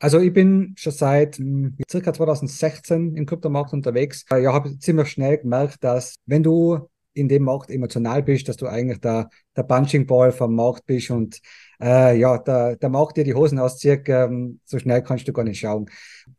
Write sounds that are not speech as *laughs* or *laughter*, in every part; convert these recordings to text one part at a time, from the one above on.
Also ich bin schon seit hm, circa 2016 im Kryptomarkt unterwegs. Äh, ja, habe ziemlich schnell gemerkt, dass wenn du in dem Markt emotional bist, dass du eigentlich der, der Punching Ball vom Markt bist und äh, ja, der, der Markt dir die Hosen auszieht, ähm, so schnell kannst du gar nicht schauen.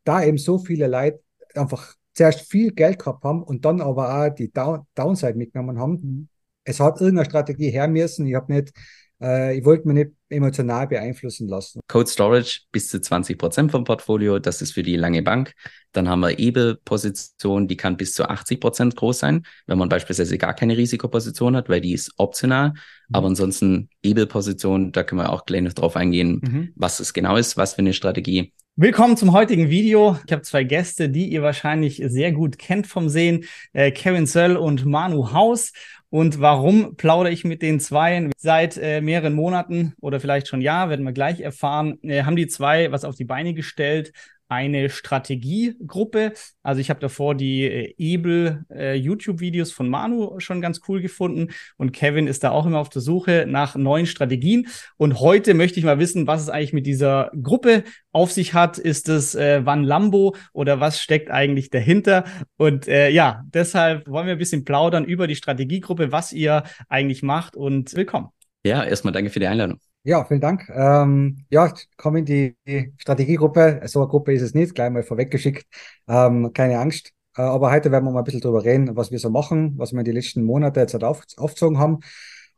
Da eben so viele Leute einfach zuerst viel Geld gehabt haben und dann aber auch die Down Downside mitgenommen haben. Mhm. Es hat irgendeine Strategie her müssen. Ich habe nicht äh, ich wollte mich nicht emotional beeinflussen lassen. Code Storage bis zu 20 Prozent vom Portfolio, das ist für die lange Bank. Dann haben wir EBE-Position, die kann bis zu 80 Prozent groß sein, wenn man beispielsweise gar keine Risikoposition hat, weil die ist optional. Mhm. Aber ansonsten EBE-Position, da können wir auch gleich noch drauf eingehen, mhm. was es genau ist, was für eine Strategie. Willkommen zum heutigen Video. Ich habe zwei Gäste, die ihr wahrscheinlich sehr gut kennt vom Sehen, äh, Kevin Söll und Manu Haus. Und warum plaudere ich mit den Zweien? Seit äh, mehreren Monaten oder vielleicht schon Jahr, werden wir gleich erfahren, äh, haben die zwei was auf die Beine gestellt, eine Strategiegruppe. Also ich habe davor die äh, Ebel äh, YouTube-Videos von Manu schon ganz cool gefunden und Kevin ist da auch immer auf der Suche nach neuen Strategien. Und heute möchte ich mal wissen, was es eigentlich mit dieser Gruppe auf sich hat. Ist es äh, Van Lambo oder was steckt eigentlich dahinter? Und äh, ja, deshalb wollen wir ein bisschen plaudern über die Strategiegruppe, was ihr eigentlich macht und willkommen. Ja, erstmal danke für die Einladung. Ja, vielen Dank. Ähm, ja, komm in die, Strategiegruppe. So eine Gruppe ist es nicht, gleich mal vorweggeschickt. Ähm, keine Angst. Äh, aber heute werden wir mal ein bisschen drüber reden, was wir so machen, was wir in den letzten Monaten jetzt halt auf, aufgezogen haben.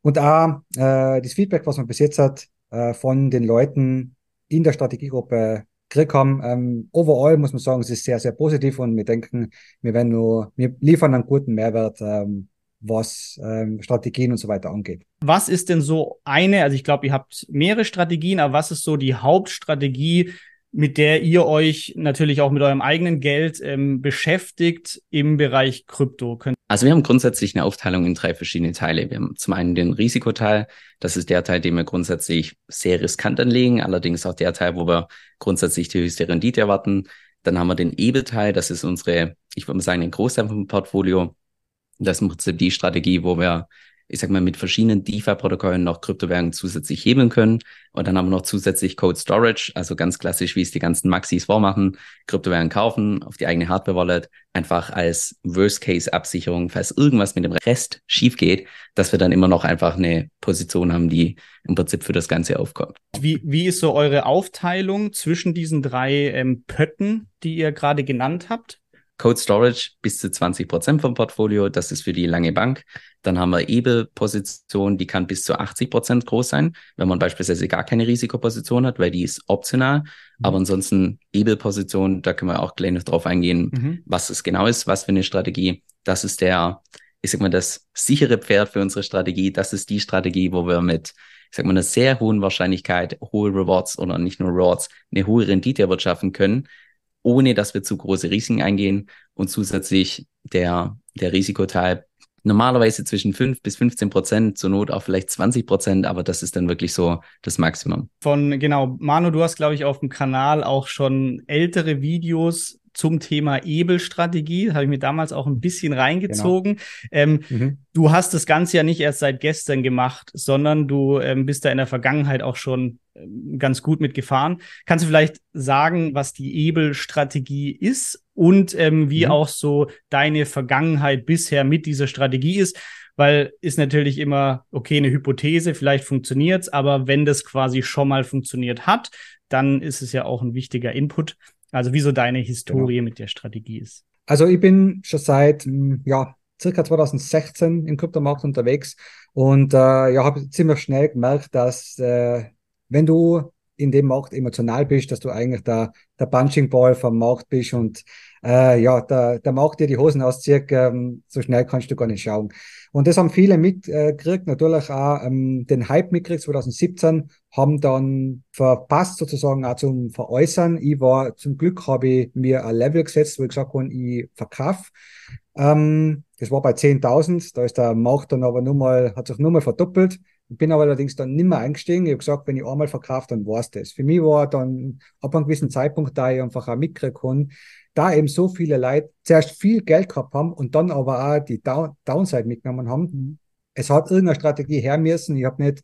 Und auch äh, das Feedback, was man bis jetzt hat äh, von den Leuten in der Strategiegruppe gekriegt haben. Ähm, overall muss man sagen, es ist sehr, sehr positiv und wir denken, wir werden nur, wir liefern einen guten Mehrwert ähm, was ähm, Strategien und so weiter angeht. Was ist denn so eine, also ich glaube, ihr habt mehrere Strategien, aber was ist so die Hauptstrategie, mit der ihr euch natürlich auch mit eurem eigenen Geld ähm, beschäftigt im Bereich Krypto? Also wir haben grundsätzlich eine Aufteilung in drei verschiedene Teile. Wir haben zum einen den Risikoteil, das ist der Teil, den wir grundsätzlich sehr riskant anlegen, allerdings auch der Teil, wo wir grundsätzlich die höchste Rendite erwarten. Dann haben wir den EBE-Teil, das ist unsere, ich würde mal sagen, ein Großteil vom Portfolio. Das ist im Prinzip die Strategie, wo wir, ich sag mal, mit verschiedenen DeFi-Protokollen noch Kryptowährungen zusätzlich hebeln können. Und dann haben wir noch zusätzlich Code Storage, also ganz klassisch, wie es die ganzen Maxis vormachen, Kryptowährungen kaufen, auf die eigene Hardware-Wallet, einfach als Worst-Case-Absicherung, falls irgendwas mit dem Rest schief geht, dass wir dann immer noch einfach eine Position haben, die im Prinzip für das Ganze aufkommt. Wie, wie ist so eure Aufteilung zwischen diesen drei ähm, Pötten, die ihr gerade genannt habt? Code Storage bis zu 20 Prozent vom Portfolio, das ist für die lange Bank. Dann haben wir EBE-Position, die kann bis zu 80 Prozent groß sein, wenn man beispielsweise gar keine Risikoposition hat, weil die ist optional. Mhm. Aber ansonsten EBE-Position, da können wir auch gleich noch drauf eingehen, mhm. was es genau ist, was für eine Strategie. Das ist der, ich sag mal, das sichere Pferd für unsere Strategie. Das ist die Strategie, wo wir mit ich sag mal, einer sehr hohen Wahrscheinlichkeit hohe Rewards oder nicht nur Rewards, eine hohe Rendite erwirtschaften können, ohne dass wir zu große Risiken eingehen und zusätzlich der, der Risikoteil normalerweise zwischen 5 bis 15 Prozent, zur Not auch vielleicht 20 Prozent, aber das ist dann wirklich so das Maximum. Von, genau, Manu, du hast, glaube ich, auf dem Kanal auch schon ältere Videos zum Thema Ebel-Strategie. Habe ich mir damals auch ein bisschen reingezogen. Genau. Ähm, mhm. Du hast das Ganze ja nicht erst seit gestern gemacht, sondern du ähm, bist da in der Vergangenheit auch schon ähm, ganz gut mitgefahren. Kannst du vielleicht sagen, was die Ebel-Strategie ist und ähm, wie mhm. auch so deine Vergangenheit bisher mit dieser Strategie ist? Weil ist natürlich immer, okay, eine Hypothese, vielleicht funktioniert's, aber wenn das quasi schon mal funktioniert hat, dann ist es ja auch ein wichtiger Input. Also wieso deine Historie genau. mit der Strategie ist. Also ich bin schon seit hm, ja, circa 2016 im Kryptomarkt unterwegs und äh, ja, habe ziemlich schnell gemerkt, dass äh, wenn du in dem Markt emotional bist, dass du eigentlich der, der Punching Ball vom Markt bist und äh, ja, der, der Markt dir die Hosen auszieht, ähm, so schnell kannst du gar nicht schauen. Und das haben viele mitgekriegt, natürlich auch ähm, den Hype mitgekriegt 2017, haben dann verpasst sozusagen auch zum Veräußern. Ich war, zum Glück habe ich mir ein Level gesetzt, wo ich gesagt habe, ich verkaufe. Ähm, das war bei 10.000, da ist der Markt dann aber nur mal, hat sich nur mal verdoppelt. Ich bin aber allerdings dann nicht mehr eingestiegen. Ich habe gesagt, wenn ich einmal verkaufe, dann war's das. Für mich war dann ab einem gewissen Zeitpunkt, da ich einfach auch kann, da eben so viele Leute zuerst viel Geld gehabt haben und dann aber auch die Down Downside mitgenommen haben. Mhm. Es hat irgendeine Strategie her müssen. Ich habe nicht,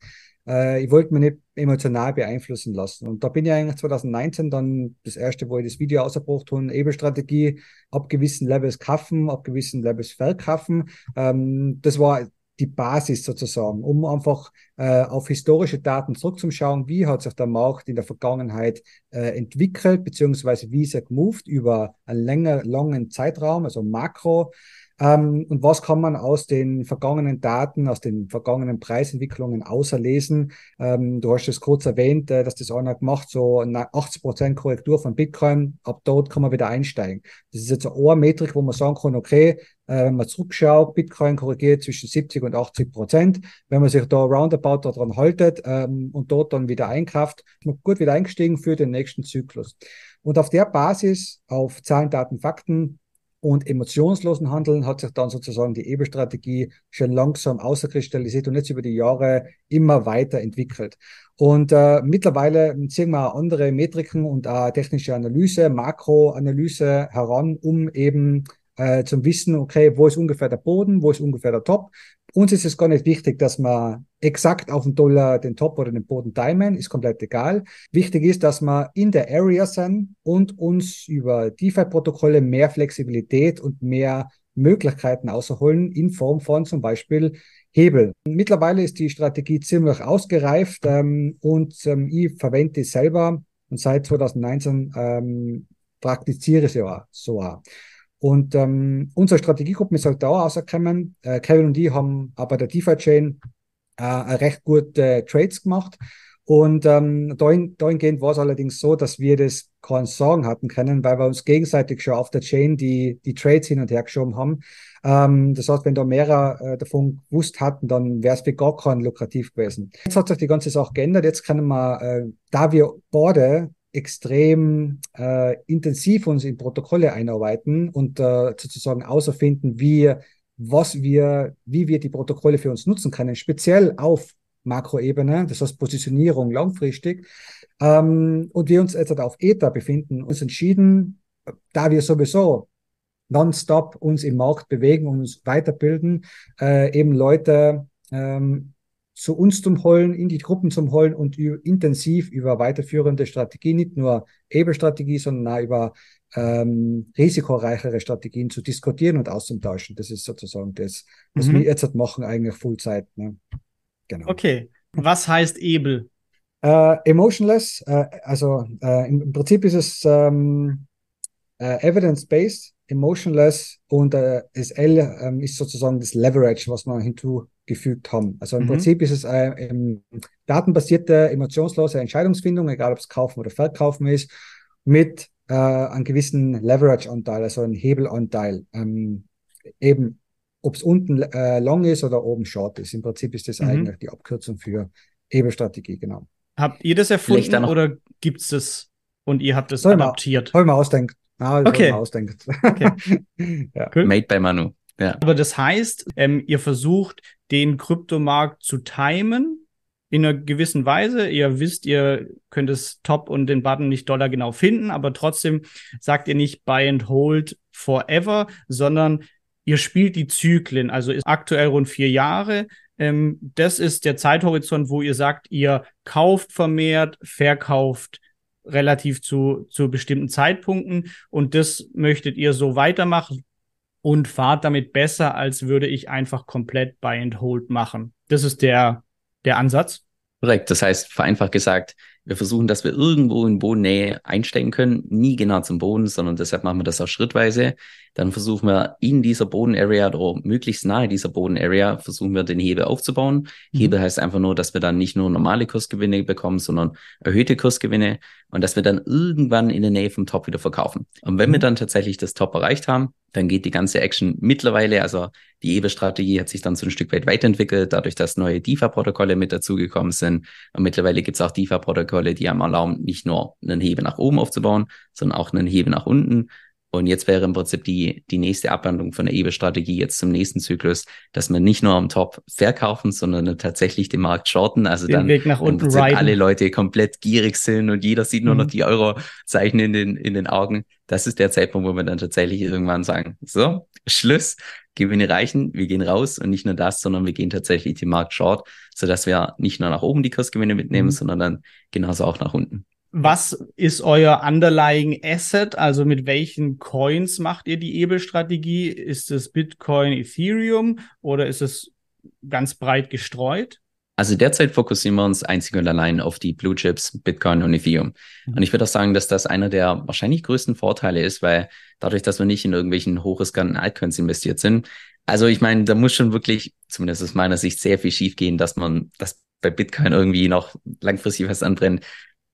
äh, ich wollte mich nicht emotional beeinflussen lassen. Und da bin ich eigentlich 2019 dann das erste, wo ich das Video ausgebracht habe, Ebelstrategie, ab gewissen Levels kaufen, ab gewissen Levels verkaufen. Ähm, das war die Basis sozusagen, um einfach äh, auf historische Daten zurückzuschauen, wie hat sich der Markt in der Vergangenheit äh, entwickelt, beziehungsweise wie ist er gemoved über einen länger, langen Zeitraum, also Makro. Ähm, und was kann man aus den vergangenen Daten, aus den vergangenen Preisentwicklungen außerlesen? Ähm, du hast es kurz erwähnt, äh, dass das einer gemacht, so eine 80 Prozent Korrektur von Bitcoin. Ab dort kann man wieder einsteigen. Das ist jetzt eine Metrik, wo man sagen kann, okay, äh, wenn man zurückschaut, Bitcoin korrigiert zwischen 70 und 80 Prozent. Wenn man sich da roundabout daran haltet ähm, und dort dann wieder einkauft, ist man gut wieder eingestiegen für den nächsten Zyklus. Und auf der Basis, auf Zahlen, Daten, Fakten, und emotionslosen Handeln hat sich dann sozusagen die EBE-Strategie schon langsam außerkristallisiert und jetzt über die Jahre immer weiter entwickelt. Und äh, mittlerweile ziehen wir andere Metriken und auch technische Analyse, Makroanalyse heran, um eben äh, zum Wissen, okay, wo ist ungefähr der Boden, wo ist ungefähr der Top. Uns ist es gar nicht wichtig, dass man exakt auf den Dollar den Top oder den Boden timen, ist komplett egal. Wichtig ist, dass wir in der Area sind und uns über DeFi-Protokolle mehr Flexibilität und mehr Möglichkeiten außerholen in Form von zum Beispiel Hebel. Mittlerweile ist die Strategie ziemlich ausgereift ähm, und ähm, ich verwende es selber und seit 2019 ähm, praktiziere ich sie auch so. Und ähm, unsere Strategiegruppe ist halt da rausgekommen. Äh, Kevin und ich haben aber der DeFi-Chain äh, recht gute Trades gemacht. Und ähm, dahin, dahingehend war es allerdings so, dass wir das keinen Sorgen hatten können, weil wir uns gegenseitig schon auf der Chain die, die Trades hin und her geschoben haben. Ähm, das heißt, wenn da mehrere äh, davon gewusst hatten, dann wäre es für gar keinen lukrativ gewesen. Jetzt hat sich die ganze Sache geändert. Jetzt können wir, äh, da wir beide extrem äh, intensiv uns in Protokolle einarbeiten und äh, sozusagen außerfinden, wie, was wir, wie wir die Protokolle für uns nutzen können, speziell auf Makroebene, das heißt Positionierung langfristig. Ähm, und wir uns jetzt auf ETA befinden, uns entschieden, da wir sowieso nonstop uns im Markt bewegen und uns weiterbilden, äh, eben Leute ähm, zu uns zum Holen, in die Gruppen zum Holen und intensiv über weiterführende Strategien, nicht nur Ebelstrategie, sondern auch über ähm, risikoreichere Strategien zu diskutieren und auszutauschen. Das ist sozusagen das, was mhm. wir jetzt machen, eigentlich Fullzeit. Ne? Genau. Okay. Was heißt Ebel? Äh, emotionless, äh, also äh, im, Prinzip ist es ähm, äh, evidence-based, emotionless und äh, SL ähm, ist sozusagen das Leverage, was wir hinzugefügt haben. Also im mhm. Prinzip ist es äh, datenbasierte, emotionslose Entscheidungsfindung, egal ob es kaufen oder verkaufen ist, mit äh, einem gewissen Leverage-Anteil, also einem Hebelanteil. Ähm, eben, ob es unten äh, long ist oder oben short ist. Im Prinzip ist das mhm. eigentlich die Abkürzung für Hebelstrategie, genau. Habt ihr das erfunden oder gibt es das und ihr habt es adaptiert? Habe ich mir ausdenkt. Ah, okay. ausdenkt. Okay. *laughs* ja. cool. Made by Manu. Ja. Aber das heißt, ähm, ihr versucht, den Kryptomarkt zu timen in einer gewissen Weise. Ihr wisst, ihr könnt es Top und den Button nicht Dollar genau finden, aber trotzdem sagt ihr nicht Buy and Hold forever, sondern ihr spielt die Zyklen. Also ist aktuell rund vier Jahre. Ähm, das ist der Zeithorizont, wo ihr sagt, ihr kauft vermehrt, verkauft relativ zu, zu bestimmten Zeitpunkten und das möchtet ihr so weitermachen und fahrt damit besser, als würde ich einfach komplett Buy and Hold machen. Das ist der, der Ansatz. Korrekt. Das heißt, vereinfacht gesagt, wir versuchen, dass wir irgendwo in Bodennähe einsteigen können, nie genau zum Boden, sondern deshalb machen wir das auch schrittweise. Dann versuchen wir in dieser Bodenarea oder möglichst nahe dieser Bodenarea versuchen wir den Hebel aufzubauen. Mhm. Hebel heißt einfach nur, dass wir dann nicht nur normale Kursgewinne bekommen, sondern erhöhte Kursgewinne und dass wir dann irgendwann in der Nähe vom Top wieder verkaufen. Und wenn mhm. wir dann tatsächlich das Top erreicht haben, dann geht die ganze Action mittlerweile, also die EBE-Strategie hat sich dann so ein Stück weit weiterentwickelt, dadurch, dass neue DeFi-Protokolle mit dazugekommen sind. Und mittlerweile gibt es auch DeFi-Protokolle, die einem erlauben, nicht nur einen Hebel nach oben aufzubauen, sondern auch einen Hebel nach unten. Und jetzt wäre im Prinzip die, die nächste Abwandlung von der EBE-Strategie jetzt zum nächsten Zyklus, dass wir nicht nur am Top verkaufen, sondern tatsächlich den Markt shorten. Also den dann Weg nach unten alle Leute komplett gierig sind und jeder sieht nur mhm. noch die Eurozeichen in den, in den Augen. Das ist der Zeitpunkt, wo wir dann tatsächlich irgendwann sagen, so, Schluss, Gewinne reichen, wir gehen raus und nicht nur das, sondern wir gehen tatsächlich den Markt short, sodass wir nicht nur nach oben die Kursgewinne mitnehmen, mhm. sondern dann genauso auch nach unten. Was ist euer underlying Asset? Also mit welchen Coins macht ihr die Ebelstrategie? Ist es Bitcoin, Ethereum oder ist es ganz breit gestreut? Also derzeit fokussieren wir uns einzig und allein auf die Blue Chips, Bitcoin und Ethereum. Mhm. Und ich würde auch sagen, dass das einer der wahrscheinlich größten Vorteile ist, weil dadurch, dass wir nicht in irgendwelchen hochriskanten Altcoins investiert sind. Also ich meine, da muss schon wirklich, zumindest aus meiner Sicht, sehr viel schiefgehen, dass man, dass bei Bitcoin irgendwie noch langfristig was anbrennt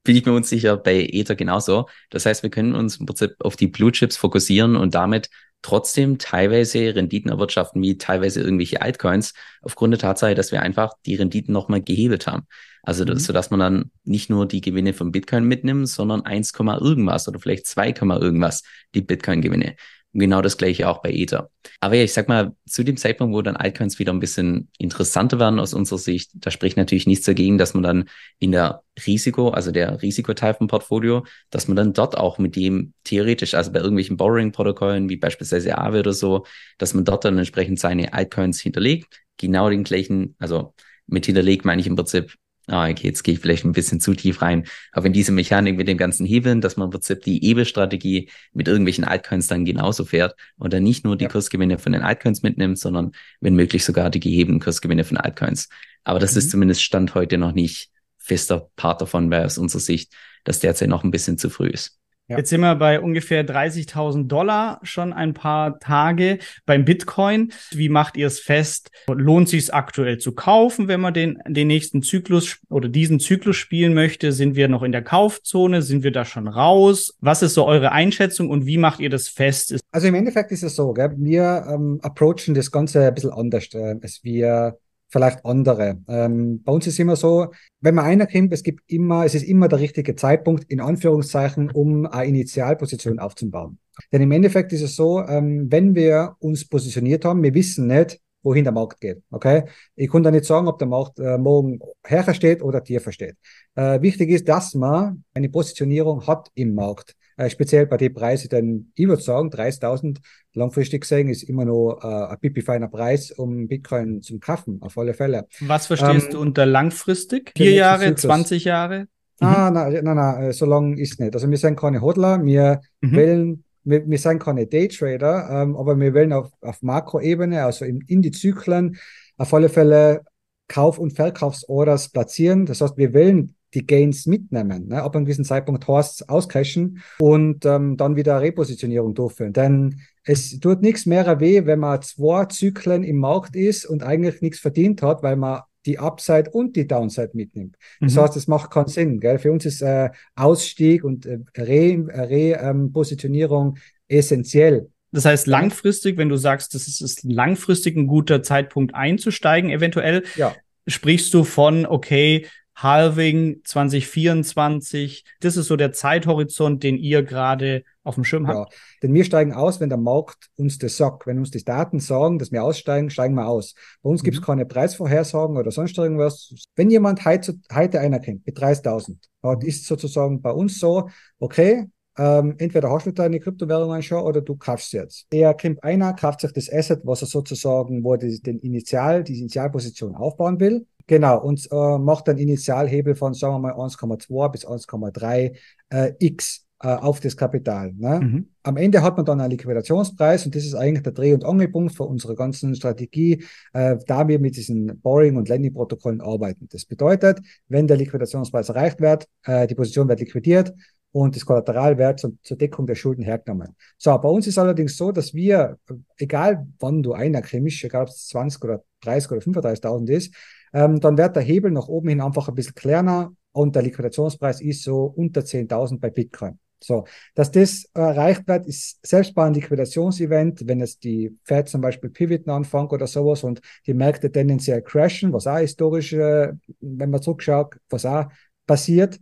bin ich mir unsicher, bei Ether genauso. Das heißt, wir können uns im Prinzip auf die Blue Chips fokussieren und damit trotzdem teilweise Renditen erwirtschaften, wie teilweise irgendwelche Altcoins, aufgrund der Tatsache, dass wir einfach die Renditen nochmal gehebelt haben. Also, mhm. so dass man dann nicht nur die Gewinne von Bitcoin mitnimmt, sondern 1, irgendwas oder vielleicht 2, irgendwas die Bitcoin-Gewinne. Und genau das gleiche auch bei Ether. Aber ja, ich sag mal, zu dem Zeitpunkt, wo dann Altcoins wieder ein bisschen interessanter werden aus unserer Sicht, da spricht natürlich nichts dagegen, dass man dann in der Risiko, also der Risikoteil vom Portfolio, dass man dann dort auch mit dem theoretisch, also bei irgendwelchen Borrowing-Protokollen, wie beispielsweise Aave oder so, dass man dort dann entsprechend seine Altcoins hinterlegt, genau den gleichen, also mit hinterlegt meine ich im Prinzip ah, okay, jetzt gehe ich vielleicht ein bisschen zu tief rein. Aber in diese Mechanik mit dem ganzen Hebeln, dass man im Prinzip die EBE-Strategie mit irgendwelchen Altcoins dann genauso fährt und dann nicht nur die ja. Kursgewinne von den Altcoins mitnimmt, sondern wenn möglich sogar die gehebenen Kursgewinne von Altcoins. Aber das mhm. ist zumindest Stand heute noch nicht fester Part davon, weil aus unserer Sicht das derzeit noch ein bisschen zu früh ist. Ja. Jetzt sind wir bei ungefähr 30.000 Dollar schon ein paar Tage beim Bitcoin. Wie macht ihr es fest? Lohnt sich es aktuell zu kaufen, wenn man den, den nächsten Zyklus oder diesen Zyklus spielen möchte? Sind wir noch in der Kaufzone? Sind wir da schon raus? Was ist so eure Einschätzung und wie macht ihr das fest? Also im Endeffekt ist es so, gell? wir ähm, approachen das Ganze ein bisschen anders, äh, als wir vielleicht andere. Ähm, bei uns ist immer so, wenn man einer kommt, es gibt immer, es ist immer der richtige Zeitpunkt, in Anführungszeichen, um eine Initialposition aufzubauen. Denn im Endeffekt ist es so, ähm, wenn wir uns positioniert haben, wir wissen nicht, wohin der Markt geht. Okay? Ich kann da nicht sagen, ob der Markt äh, morgen höher steht oder tiefer steht. Äh, wichtig ist, dass man eine Positionierung hat im Markt. Äh, speziell bei den Preisen, denn ich würde sagen, 30.000 langfristig gesehen ist immer noch äh, ein pipi feiner Preis, um Bitcoin zu kaufen, auf alle Fälle. Was verstehst ähm, du unter langfristig? Vier Jahre, Zyklus. 20 Jahre? Ah, mhm. nein, nein, nein, so lang ist nicht. Also wir sind keine Hodler, wir mhm. wählen wir, wir sind keine Daytrader, ähm, aber wir wollen auf, auf Makroebene, also in, in die Zyklen, auf alle Fälle Kauf- und Verkaufsorders platzieren. Das heißt, wir wollen die Gains mitnehmen. Ne? Ab einem gewissen Zeitpunkt Horsts auscashen und ähm, dann wieder Repositionierung durchführen. Denn es tut nichts mehr weh, wenn man zwei Zyklen im Markt ist und eigentlich nichts verdient hat, weil man die Upside und die Downside mitnimmt. Das mhm. heißt, es macht keinen Sinn. Gell? Für uns ist äh, Ausstieg und äh, Repositionierung Re, ähm, essentiell. Das heißt, langfristig, wenn du sagst, das ist, ist langfristig ein guter Zeitpunkt einzusteigen, eventuell, ja. sprichst du von, okay, Halving 2024. Das ist so der Zeithorizont, den ihr gerade auf dem Schirm habt. Ja, denn wir steigen aus, wenn der Markt uns das sagt. Wenn uns die Daten sagen, dass wir aussteigen, steigen wir aus. Bei uns mhm. gibt es keine Preisvorhersagen oder sonst irgendwas. Wenn jemand heute, heute einer kennt mit 30.000, ist sozusagen bei uns so, okay, ähm, entweder hast du deine Kryptowährungen schon oder du kaufst jetzt. Er kommt einer, kauft sich das Asset, was er sozusagen, wo er die, den Initial, die Initialposition aufbauen will Genau, und äh, macht dann Initialhebel von, sagen wir mal, 1,2 bis 1,3 äh, x äh, auf das Kapital. Ne? Mhm. Am Ende hat man dann einen Liquidationspreis und das ist eigentlich der Dreh- und Angelpunkt für unsere ganzen Strategie, äh, da wir mit diesen Boring- und Lending-Protokollen arbeiten. Das bedeutet, wenn der Liquidationspreis erreicht wird, äh, die Position wird liquidiert und das Kollateral wird zur, zur Deckung der Schulden hergenommen. So, bei uns ist allerdings so, dass wir, egal wann du einer kriegst, egal ob es 20 oder 30 oder 35.000 ist, ähm, dann wird der Hebel nach oben hin einfach ein bisschen kleiner und der Liquidationspreis ist so unter 10.000 bei Bitcoin. So, dass das erreicht wird, ist selbst bei einem Liquidationsevent, wenn es die Fed zum Beispiel pivoten anfangen oder sowas und die Märkte tendenziell crashen, was auch historisch, äh, wenn man zurückschaut, was auch passiert,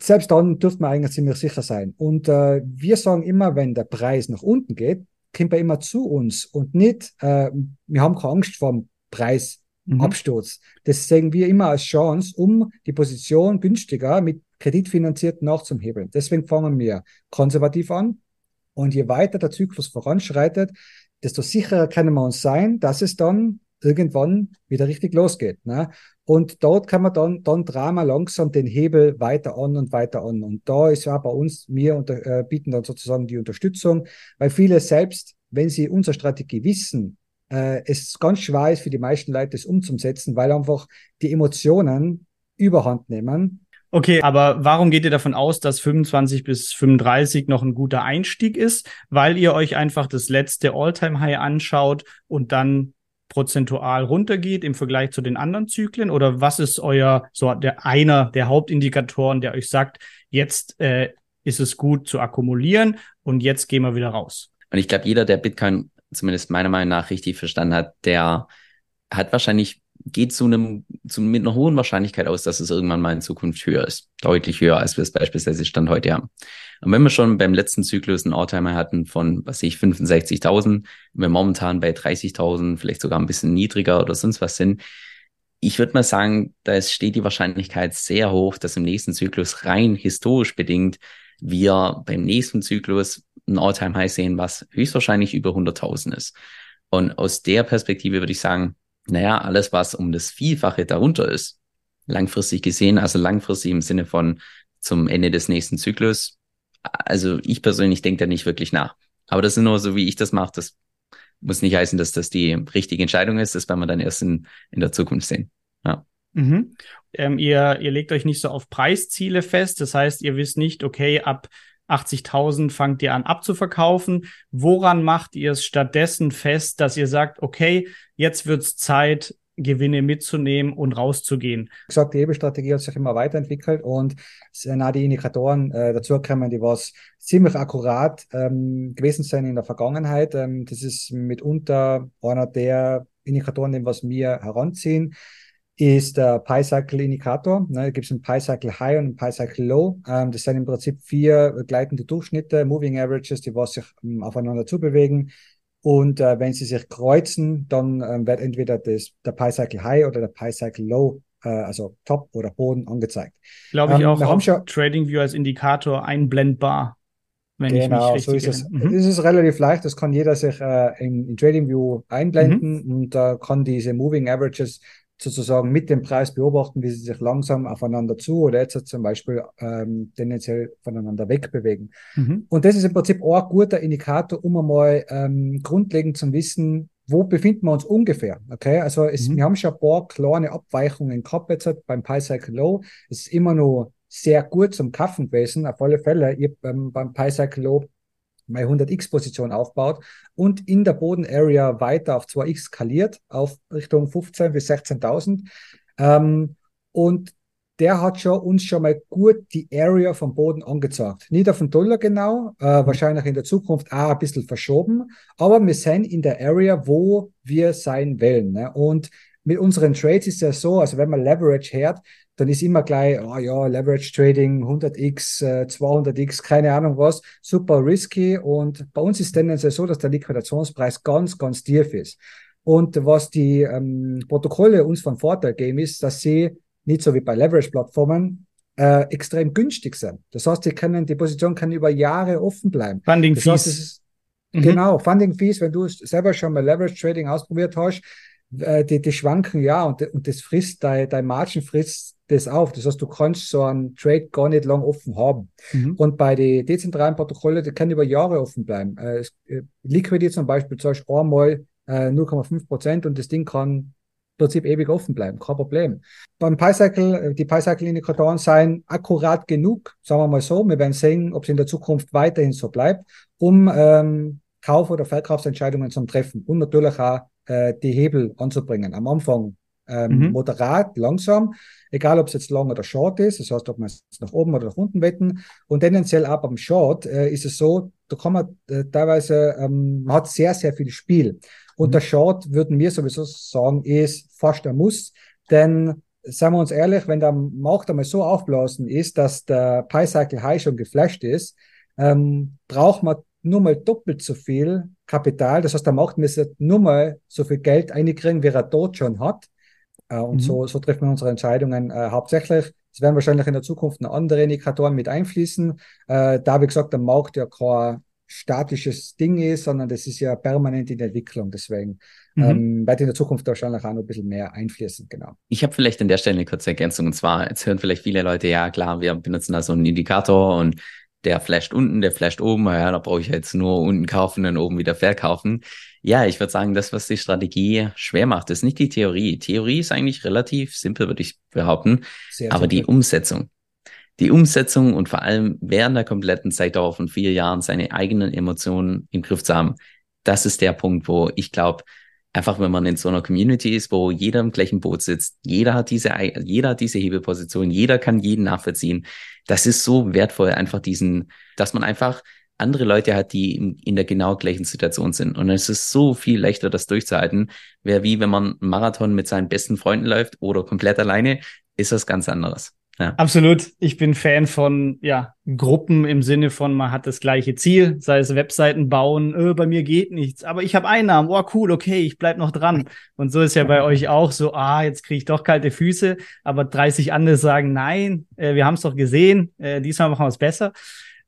selbst dann dürfte man eigentlich ziemlich sicher sein. Und äh, wir sagen immer, wenn der Preis nach unten geht, kommt er immer zu uns und nicht, äh, wir haben keine Angst vor dem Preisabsturz. Mhm. Das sehen wir immer als Chance, um die Position günstiger mit kreditfinanziert nachzuhebeln. Deswegen fangen wir konservativ an. Und je weiter der Zyklus voranschreitet, desto sicherer können wir uns sein, dass es dann irgendwann wieder richtig losgeht. Ne? Und dort kann man dann, dann wir langsam den Hebel weiter an und weiter an. Und da ist ja bei uns, wir unter, äh, bieten dann sozusagen die Unterstützung, weil viele selbst, wenn sie unsere Strategie wissen, äh, es ganz schwer ist für die meisten Leute, das umzusetzen, weil einfach die Emotionen überhand nehmen. Okay, aber warum geht ihr davon aus, dass 25 bis 35 noch ein guter Einstieg ist? Weil ihr euch einfach das letzte All-Time-High anschaut und dann prozentual runtergeht im Vergleich zu den anderen Zyklen? Oder was ist euer, so der einer der Hauptindikatoren, der euch sagt, jetzt äh, ist es gut zu akkumulieren und jetzt gehen wir wieder raus? Und ich glaube, jeder, der Bitcoin zumindest meiner Meinung nach richtig verstanden hat, der hat wahrscheinlich geht zu einem, zu, mit einer hohen Wahrscheinlichkeit aus, dass es irgendwann mal in Zukunft höher ist. Deutlich höher, als wir es beispielsweise Stand heute haben. Und wenn wir schon beim letzten Zyklus einen Alltimer hatten von, was ich, 65.000, wir momentan bei 30.000, vielleicht sogar ein bisschen niedriger oder sonst was sind, ich würde mal sagen, da steht die Wahrscheinlichkeit sehr hoch, dass im nächsten Zyklus rein historisch bedingt wir beim nächsten Zyklus ein Alltime High sehen, was höchstwahrscheinlich über 100.000 ist. Und aus der Perspektive würde ich sagen, naja, alles, was um das Vielfache darunter ist, langfristig gesehen, also langfristig im Sinne von zum Ende des nächsten Zyklus, also ich persönlich denke da nicht wirklich nach. Aber das ist nur so, wie ich das mache. Das muss nicht heißen, dass das die richtige Entscheidung ist. Das werden wir dann erst in, in der Zukunft sehen. Ja. Mhm. Ähm, ihr, ihr legt euch nicht so auf Preisziele fest. Das heißt, ihr wisst nicht, okay, ab 80.000 fangt ihr an abzuverkaufen. Woran macht ihr es stattdessen fest, dass ihr sagt, okay, jetzt wird's Zeit, Gewinne mitzunehmen und rauszugehen? Wie gesagt, die Hebelstrategie hat sich immer weiterentwickelt und es sind auch die Indikatoren äh, dazu gekommen, die was ziemlich akkurat ähm, gewesen sind in der Vergangenheit. Ähm, das ist mitunter einer der Indikatoren, den was wir heranziehen ist der Pi-Cycle-Indikator. Ne, da gibt es einen Pi-Cycle High und einen Pi-Cycle Low. Ähm, das sind im Prinzip vier gleitende Durchschnitte, Moving Averages, die was sich ähm, aufeinander zubewegen. Und äh, wenn sie sich kreuzen, dann ähm, wird entweder das, der Pi-Cycle High oder der Pi-Cycle Low, äh, also Top oder Boden, angezeigt. Glaube ich ähm, auch wir haben schon TradingView als Indikator einblendbar. Wenn genau, so ist es. Mhm. Es ist relativ leicht, das kann jeder sich äh, in, in TradingView einblenden mhm. und äh, kann diese Moving Averages sozusagen mit dem Preis beobachten, wie sie sich langsam aufeinander zu oder jetzt zum Beispiel ähm, tendenziell voneinander wegbewegen. Mhm. Und das ist im Prinzip auch ein guter Indikator, um einmal ähm, grundlegend zu wissen, wo befinden wir uns ungefähr? Okay, also es, mhm. wir haben schon ein paar kleine Abweichungen gehabt jetzt beim Pi Cycle Low. Es ist immer noch sehr gut zum Kaufen gewesen, auf alle Fälle. Ich, ähm, beim Pi Cycle Low meine 100x-Position aufbaut und in der Boden-Area weiter auf 2x skaliert auf Richtung 15 bis 16.000. Ähm, und der hat schon uns schon mal gut die Area vom Boden angezeigt. Nicht auf den Dollar genau, äh, mhm. wahrscheinlich in der Zukunft auch ein bisschen verschoben, aber wir sind in der Area, wo wir sein wollen. Ne? Und mit unseren Trades ist ja so, also wenn man Leverage hört, dann ist immer gleich, oh ja, Leverage Trading, 100x, äh, 200x, keine Ahnung was, super risky. Und bei uns ist tendenziell so, dass der Liquidationspreis ganz, ganz tief ist. Und was die ähm, Protokolle uns von Vorteil geben, ist, dass sie nicht so wie bei Leverage-Plattformen äh, extrem günstig sind. Das heißt, die können, die Position kann über Jahre offen bleiben. Funding das Fees. Heißt, mhm. Genau, Funding Fees, wenn du selber schon mal Leverage Trading ausprobiert hast, äh, die, die schwanken ja und, und das frisst, dein, dein Margin frisst das auf. Das heißt, du kannst so einen Trade gar nicht lang offen haben. Mhm. Und bei den dezentralen Protokollen, die können über Jahre offen bleiben. Äh, äh Liquidity zum Beispiel zahlst einmal äh, 0,5 Prozent und das Ding kann im Prinzip ewig offen bleiben, kein Problem. Beim PyCycle, äh, die PyCycle-Indikatoren seien akkurat genug, sagen wir mal so. Wir werden sehen, ob es in der Zukunft weiterhin so bleibt, um ähm, Kauf- oder Verkaufsentscheidungen zu treffen und natürlich auch äh, die Hebel anzubringen. Am Anfang ähm, mhm. moderat, langsam, egal ob es jetzt long oder short ist, das heißt, ob man es nach oben oder nach unten wetten. Und tendenziell ab am Short äh, ist es so, da kann man äh, teilweise, ähm, man hat sehr, sehr viel Spiel. Und mhm. der Short, würden wir sowieso sagen, ist fast ein Muss, denn seien wir uns ehrlich, wenn der Markt einmal so aufblasen ist, dass der Pi-Cycle High schon geflasht ist, ähm, braucht man nur mal doppelt so viel Kapital. Das heißt, der Markt müsste nur mal so viel Geld einkriegen, wie er dort schon hat. Äh, und mhm. so, so treffen wir unsere Entscheidungen äh, hauptsächlich. Es werden wahrscheinlich in der Zukunft noch andere Indikatoren mit einfließen. Äh, da, wie gesagt, der Markt ja kein statisches Ding ist, sondern das ist ja permanent in der Entwicklung. Deswegen mhm. ähm, wird in der Zukunft wahrscheinlich auch noch ein bisschen mehr einfließen, genau. Ich habe vielleicht an der Stelle eine kurze Ergänzung. Und zwar, jetzt hören vielleicht viele Leute, ja klar, wir benutzen da so einen Indikator und der flasht unten, der flasht oben, ja, da brauche ich jetzt nur unten kaufen und oben wieder verkaufen. Ja, ich würde sagen, das, was die Strategie schwer macht, ist nicht die Theorie. Theorie ist eigentlich relativ simpel, würde ich behaupten, Sehr aber simpel. die Umsetzung. Die Umsetzung und vor allem während der kompletten Zeitdauer von vier Jahren seine eigenen Emotionen im Griff zu haben, das ist der Punkt, wo ich glaube, einfach wenn man in so einer Community ist, wo jeder im gleichen Boot sitzt, jeder hat diese, jeder hat diese Hebelposition, jeder kann jeden nachvollziehen, das ist so wertvoll, einfach diesen, dass man einfach andere Leute hat, die in, der genau gleichen Situation sind. Und es ist so viel leichter, das durchzuhalten. Wäre wie wenn man Marathon mit seinen besten Freunden läuft oder komplett alleine, ist das ganz anderes. Ja. Absolut. Ich bin Fan von ja, Gruppen im Sinne von, man hat das gleiche Ziel, sei es Webseiten bauen, öh, bei mir geht nichts, aber ich habe Einnahmen, oh cool, okay, ich bleib noch dran. Und so ist ja bei euch auch so, ah, jetzt kriege ich doch kalte Füße, aber 30 andere sagen, nein, äh, wir haben es doch gesehen, äh, diesmal machen wir es besser.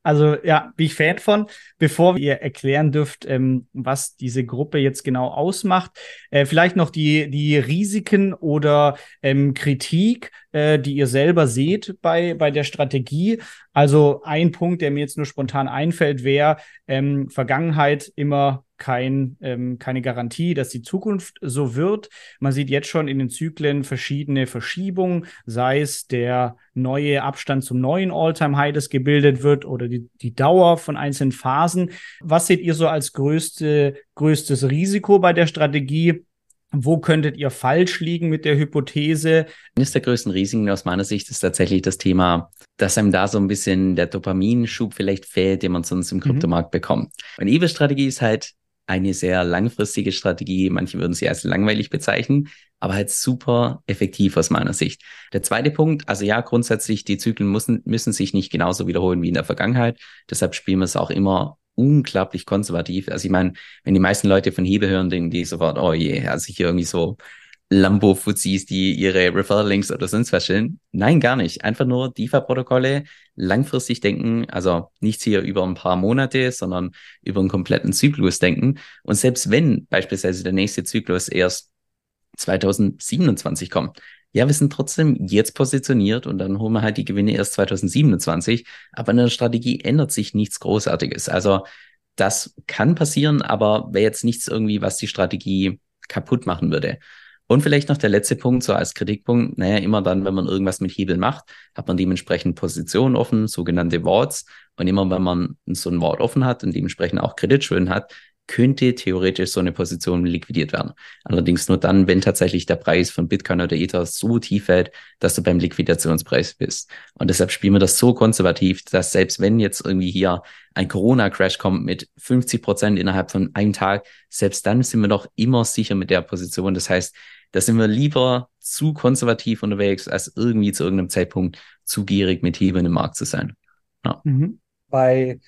Also ja, bin ich Fan von. Bevor ihr erklären dürft, ähm, was diese Gruppe jetzt genau ausmacht, äh, vielleicht noch die, die Risiken oder ähm, Kritik, äh, die ihr selber seht bei, bei der Strategie. Also ein Punkt, der mir jetzt nur spontan einfällt, wäre ähm, Vergangenheit immer kein, ähm, keine Garantie, dass die Zukunft so wird. Man sieht jetzt schon in den Zyklen verschiedene Verschiebungen, sei es der neue Abstand zum neuen All-Time-High, das gebildet wird, oder die, die Dauer von einzelnen Phasen. Was seht ihr so als größte, größtes Risiko bei der Strategie? Wo könntet ihr falsch liegen mit der Hypothese? Eines der größten Risiken aus meiner Sicht ist tatsächlich das Thema, dass einem da so ein bisschen der Dopaminschub vielleicht fehlt, den man sonst im mhm. Kryptomarkt mhm. bekommt. Und eBay-Strategie ist halt eine sehr langfristige Strategie. Manche würden sie als langweilig bezeichnen, aber halt super effektiv aus meiner Sicht. Der zweite Punkt, also ja, grundsätzlich, die Zyklen müssen, müssen sich nicht genauso wiederholen wie in der Vergangenheit. Deshalb spielen wir es auch immer unglaublich konservativ. Also ich meine, wenn die meisten Leute von Hebe hören, denken die sofort, oh je, also hier irgendwie so Lambo-Fuzis, die ihre Referral-Links oder sonst was stellen. Nein, gar nicht. Einfach nur DeFi-Protokolle langfristig denken, also nichts hier über ein paar Monate, sondern über einen kompletten Zyklus denken. Und selbst wenn beispielsweise der nächste Zyklus erst 2027 kommt, ja, wir sind trotzdem jetzt positioniert und dann holen wir halt die Gewinne erst 2027. Aber in der Strategie ändert sich nichts Großartiges. Also das kann passieren, aber wäre jetzt nichts irgendwie, was die Strategie kaputt machen würde. Und vielleicht noch der letzte Punkt, so als Kritikpunkt, naja, immer dann, wenn man irgendwas mit Hebel macht, hat man dementsprechend Positionen offen, sogenannte Vaults. Und immer wenn man so ein Vault offen hat und dementsprechend auch Kreditschulden hat, könnte theoretisch so eine Position liquidiert werden. Allerdings nur dann, wenn tatsächlich der Preis von Bitcoin oder Ether so tief fällt, dass du beim Liquidationspreis bist. Und deshalb spielen wir das so konservativ, dass selbst wenn jetzt irgendwie hier ein Corona-Crash kommt mit 50 Prozent innerhalb von einem Tag, selbst dann sind wir doch immer sicher mit der Position. Das heißt, da sind wir lieber zu konservativ unterwegs, als irgendwie zu irgendeinem Zeitpunkt zu gierig mit Hebeln im Markt zu sein. Ja. Mhm. Bei,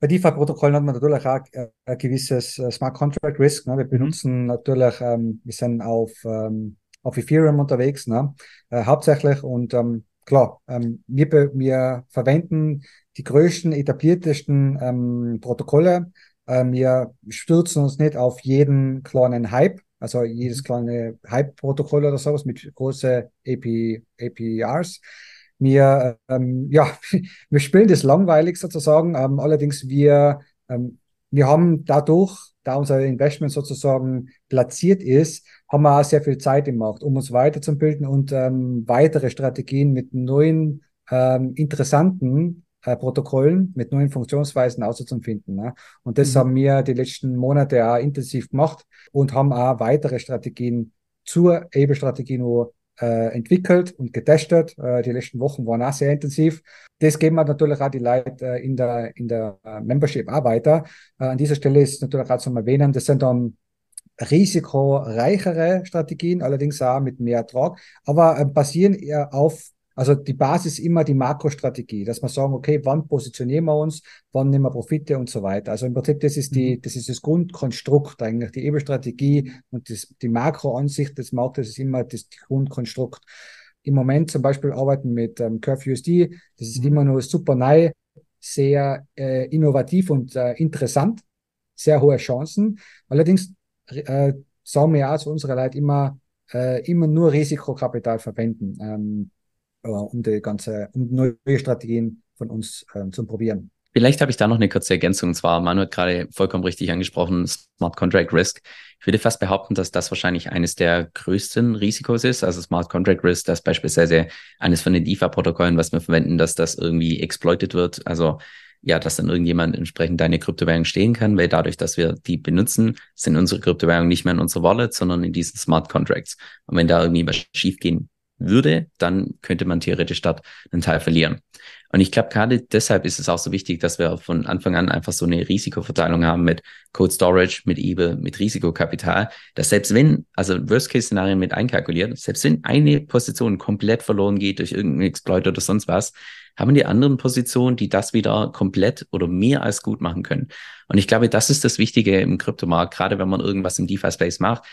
bei DeFi-Protokollen hat man natürlich auch äh, ein gewisses äh, Smart Contract Risk. Ne? Wir mhm. benutzen natürlich, ähm, wir sind auf, ähm, auf Ethereum unterwegs, ne? Äh, hauptsächlich und ähm, klar, ähm, wir, wir verwenden die größten, etabliertesten ähm, Protokolle. Ähm, wir stürzen uns nicht auf jeden kleinen Hype, also jedes mhm. kleine Hype-Protokoll oder sowas mit große AP, APRs. Wir, ähm, ja, *laughs* wir spielen das langweilig sozusagen. Ähm, allerdings wir, ähm, wir haben dadurch, da unser Investment sozusagen platziert ist, haben wir auch sehr viel Zeit gemacht, um uns weiterzubilden und ähm, weitere Strategien mit neuen ähm, interessanten äh, Protokollen mit neuen Funktionsweisen auszufinden. Ne? Und das mhm. haben wir die letzten Monate auch intensiv gemacht und haben auch weitere Strategien zur Able-Strategie nur äh, entwickelt und getestet. Äh, die letzten Wochen waren auch sehr intensiv. Das geben wir natürlich auch die Leute äh, in der, in der äh, Membership auch weiter. Äh, an dieser Stelle ist natürlich auch zum Erwähnen, das sind dann risikoreichere Strategien, allerdings auch mit mehr Ertrag, aber äh, basieren eher auf also die Basis immer die Makrostrategie, dass wir sagen, okay, wann positionieren wir uns, wann nehmen wir Profite und so weiter. Also im Prinzip, das ist die, mhm. das ist das Grundkonstrukt eigentlich, die Ebelstrategie und das, die Makroansicht des Marktes ist immer das Grundkonstrukt. Im Moment zum Beispiel arbeiten mit ähm, Curve USD, das ist mhm. immer nur super neu, sehr äh, innovativ und äh, interessant, sehr hohe Chancen. Allerdings äh, sagen wir auch zu unserer Leute immer, äh, immer nur Risikokapital verwenden. Ähm, äh, um die ganze, um neue Strategien von uns äh, zu probieren. Vielleicht habe ich da noch eine kurze Ergänzung. Und zwar, Manu hat gerade vollkommen richtig angesprochen, Smart Contract Risk. Ich würde fast behaupten, dass das wahrscheinlich eines der größten Risikos ist. Also Smart Contract Risk, das beispielsweise eines von den DeFi-Protokollen, was wir verwenden, dass das irgendwie exploited wird. Also ja, dass dann irgendjemand entsprechend deine Kryptowährung stehen kann, weil dadurch, dass wir die benutzen, sind unsere Kryptowährungen nicht mehr in unserer Wallet, sondern in diesen Smart Contracts. Und wenn da irgendwie was schiefgehen würde, dann könnte man theoretisch dort einen Teil verlieren. Und ich glaube, gerade deshalb ist es auch so wichtig, dass wir von Anfang an einfach so eine Risikoverteilung haben mit Code Storage, mit eBay, mit Risikokapital, dass selbst wenn, also Worst-Case-Szenarien mit einkalkuliert, selbst wenn eine Position komplett verloren geht durch irgendeinen Exploit oder sonst was, haben die anderen Positionen, die das wieder komplett oder mehr als gut machen können. Und ich glaube, das ist das Wichtige im Kryptomarkt, gerade wenn man irgendwas im DeFi-Space macht,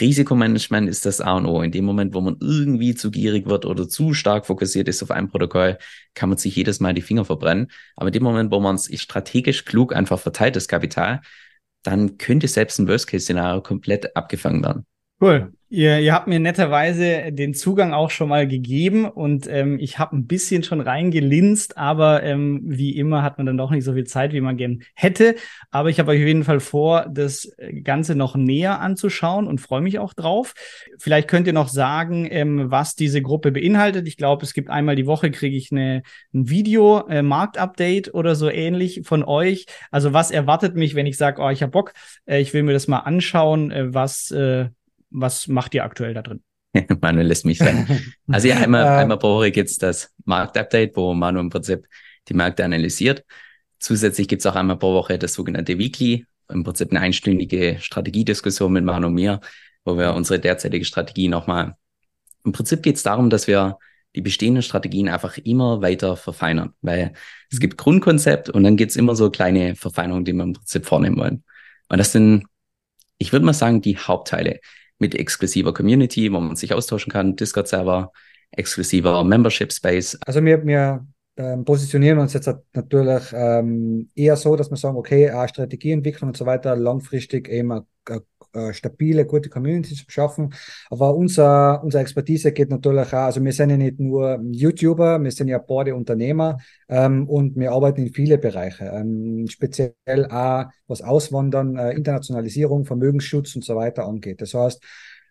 Risikomanagement ist das A und O. In dem Moment, wo man irgendwie zu gierig wird oder zu stark fokussiert ist auf ein Protokoll, kann man sich jedes Mal die Finger verbrennen. Aber in dem Moment, wo man es strategisch klug einfach verteilt, das Kapital, dann könnte selbst ein Worst-Case-Szenario komplett abgefangen werden. Cool. Ihr, ihr habt mir netterweise den Zugang auch schon mal gegeben und ähm, ich habe ein bisschen schon reingelinst, aber ähm, wie immer hat man dann doch nicht so viel Zeit, wie man gern hätte. Aber ich habe euch auf jeden Fall vor, das Ganze noch näher anzuschauen und freue mich auch drauf. Vielleicht könnt ihr noch sagen, ähm, was diese Gruppe beinhaltet. Ich glaube, es gibt einmal die Woche, kriege ich eine, ein Video, äh, Marktupdate oder so ähnlich von euch. Also was erwartet mich, wenn ich sage, oh, ich habe Bock, äh, ich will mir das mal anschauen, äh, was äh, was macht ihr aktuell da drin? *laughs* Manuel lässt mich sagen. *laughs* Also ja, einmal, äh, einmal pro Woche gibt's das Marktupdate, wo Manu im Prinzip die Märkte analysiert. Zusätzlich gibt's auch einmal pro Woche das sogenannte Weekly, im Prinzip eine einstündige Strategiediskussion mit Manu und mir, wo wir unsere derzeitige Strategie nochmal, im Prinzip geht's darum, dass wir die bestehenden Strategien einfach immer weiter verfeinern, weil es gibt Grundkonzept und dann gibt's immer so kleine Verfeinerungen, die wir im Prinzip vornehmen wollen. Und das sind, ich würde mal sagen, die Hauptteile mit exklusiver Community, wo man sich austauschen kann, Discord-Server, exklusiver Membership-Space. Also wir, wir ähm, positionieren uns jetzt natürlich ähm, eher so, dass wir sagen, okay, Strategieentwicklung und so weiter, langfristig eben stabile, gute Community zu schaffen. Aber unser, unsere Expertise geht natürlich auch, also wir sind ja nicht nur YouTuber, wir sind ja beide Unternehmer ähm, und wir arbeiten in viele Bereiche, ähm, speziell auch was Auswandern, äh, Internationalisierung, Vermögensschutz und so weiter angeht. Das heißt,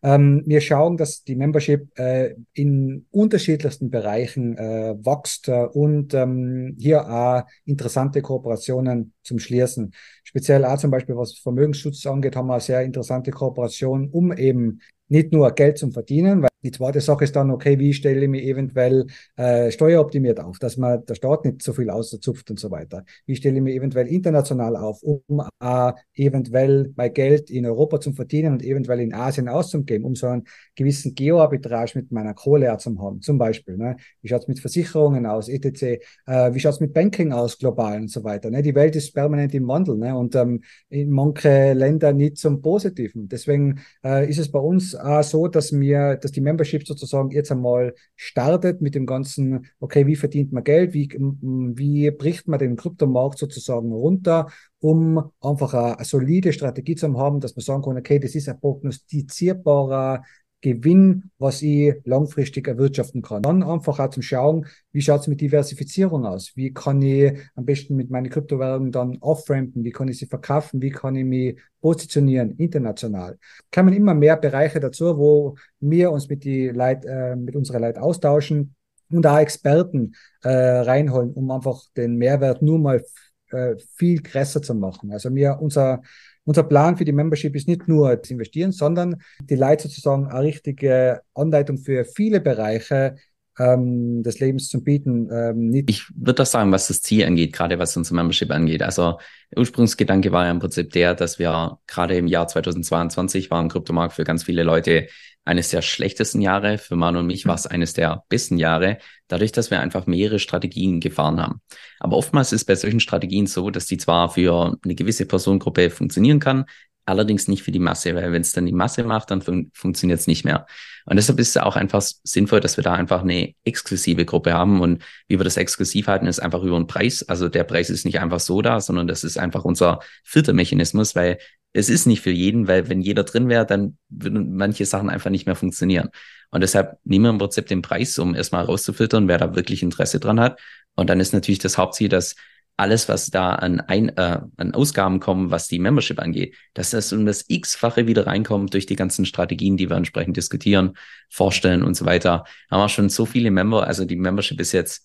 ähm, wir schauen, dass die Membership äh, in unterschiedlichsten Bereichen äh, wächst äh, und ähm, hier auch interessante Kooperationen zum Schließen. Speziell auch zum Beispiel, was Vermögensschutz angeht, haben wir eine sehr interessante Kooperation, um eben nicht nur Geld zu verdienen, die zweite Sache ist dann, okay, wie stelle ich mich eventuell äh, steueroptimiert auf, dass man der Staat nicht so viel auszupft und so weiter. Wie stelle ich mich eventuell international auf, um äh, eventuell mein Geld in Europa zu verdienen und eventuell in Asien auszugeben, um so einen gewissen Geoarbitrage mit meiner Kohle zu haben, zum Beispiel. Ne? Wie schaut's mit Versicherungen aus, etc. Äh, wie schaut's mit Banking aus, global und so weiter. Ne? Die Welt ist permanent im Wandel ne? und ähm, in manche Länder nicht zum Positiven. Deswegen äh, ist es bei uns äh, so, dass mir, dass die Membership sozusagen jetzt einmal startet mit dem ganzen, okay, wie verdient man Geld, wie, wie bricht man den Kryptomarkt sozusagen runter, um einfach eine, eine solide Strategie zu haben, dass man sagen kann, okay, das ist ein prognostizierbarer Gewinn, was ich langfristig erwirtschaften kann. Dann einfach auch zum Schauen, wie schaut es mit Diversifizierung aus? Wie kann ich am besten mit meinen Kryptowährungen dann off-rampen? Wie kann ich sie verkaufen? Wie kann ich mich positionieren international? Kommen immer mehr Bereiche dazu, wo wir uns mit, die Leit, äh, mit unserer Leute austauschen und da Experten äh, reinholen, um einfach den Mehrwert nur mal äh, viel größer zu machen. Also mir unser unser Plan für die Membership ist nicht nur zu investieren, sondern die Leute sozusagen eine richtige Anleitung für viele Bereiche ähm, des Lebens zu bieten. Ähm, ich würde das sagen, was das Ziel angeht, gerade was unser Membership angeht. Also der Ursprungsgedanke war ja im Prinzip der, dass wir gerade im Jahr 2022 war im Kryptomarkt für ganz viele Leute eines der schlechtesten Jahre. Für Manu und mich war es eines der besten Jahre, dadurch, dass wir einfach mehrere Strategien gefahren haben. Aber oftmals ist bei solchen Strategien so, dass die zwar für eine gewisse Personengruppe funktionieren kann, allerdings nicht für die Masse, weil wenn es dann die Masse macht, dann fun funktioniert es nicht mehr. Und deshalb ist es auch einfach sinnvoll, dass wir da einfach eine exklusive Gruppe haben. Und wie wir das exklusiv halten, ist einfach über den Preis. Also der Preis ist nicht einfach so da, sondern das ist einfach unser Filtermechanismus, weil es ist nicht für jeden, weil wenn jeder drin wäre, dann würden manche Sachen einfach nicht mehr funktionieren. Und deshalb nehmen wir im Prinzip den Preis, um erstmal rauszufiltern, wer da wirklich Interesse dran hat. Und dann ist natürlich das Hauptziel, dass alles, was da an, Ein äh, an Ausgaben kommen, was die Membership angeht, dass das um das X-fache wieder reinkommt durch die ganzen Strategien, die wir entsprechend diskutieren, vorstellen und so weiter. Haben wir schon so viele Member, also die Membership ist jetzt,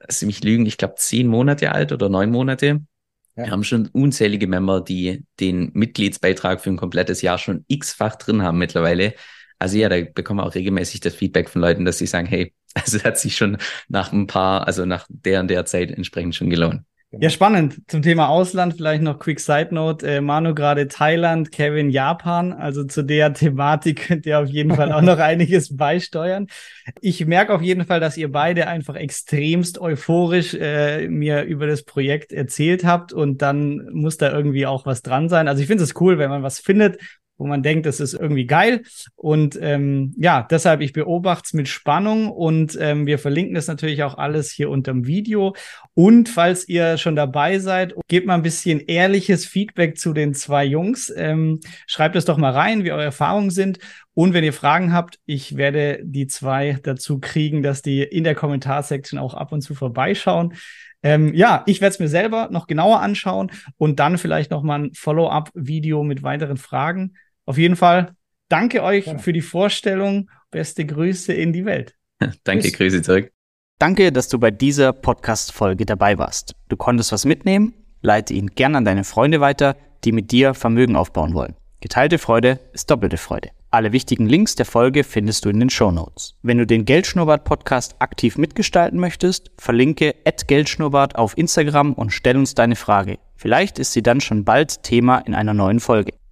lass mich lügen, ich glaube zehn Monate alt oder neun Monate. Ja. Wir haben schon unzählige Member, die den Mitgliedsbeitrag für ein komplettes Jahr schon x-fach drin haben mittlerweile. Also ja, da bekommen wir auch regelmäßig das Feedback von Leuten, dass sie sagen, hey, *laughs* also hat sich schon nach ein paar, also nach der und der Zeit entsprechend schon gelohnt. Genau. Ja, spannend. Zum Thema Ausland vielleicht noch Quick Side Note. Äh, Manu gerade Thailand, Kevin Japan. Also zu der Thematik *laughs* könnt ihr auf jeden Fall auch noch *laughs* einiges beisteuern. Ich merke auf jeden Fall, dass ihr beide einfach extremst euphorisch äh, mir über das Projekt erzählt habt und dann muss da irgendwie auch was dran sein. Also ich finde es cool, wenn man was findet, wo man denkt, das ist irgendwie geil. Und ähm, ja, deshalb, ich beobachte es mit Spannung und ähm, wir verlinken das natürlich auch alles hier unter dem Video. Und falls ihr schon dabei seid, gebt mal ein bisschen ehrliches Feedback zu den zwei Jungs. Ähm, schreibt es doch mal rein, wie eure Erfahrungen sind. Und wenn ihr Fragen habt, ich werde die zwei dazu kriegen, dass die in der Kommentarsektion auch ab und zu vorbeischauen. Ähm, ja, ich werde es mir selber noch genauer anschauen und dann vielleicht noch mal ein Follow-up-Video mit weiteren Fragen. Auf jeden Fall danke euch ja. für die Vorstellung. Beste Grüße in die Welt. *laughs* danke, Tschüss. Grüße zurück. Danke, dass du bei dieser Podcast-Folge dabei warst. Du konntest was mitnehmen? Leite ihn gern an deine Freunde weiter, die mit dir Vermögen aufbauen wollen. Geteilte Freude ist doppelte Freude. Alle wichtigen Links der Folge findest du in den Show Notes. Wenn du den Geldschnurrbart Podcast aktiv mitgestalten möchtest, verlinke @geldschnurrbart auf Instagram und stell uns deine Frage. Vielleicht ist sie dann schon bald Thema in einer neuen Folge.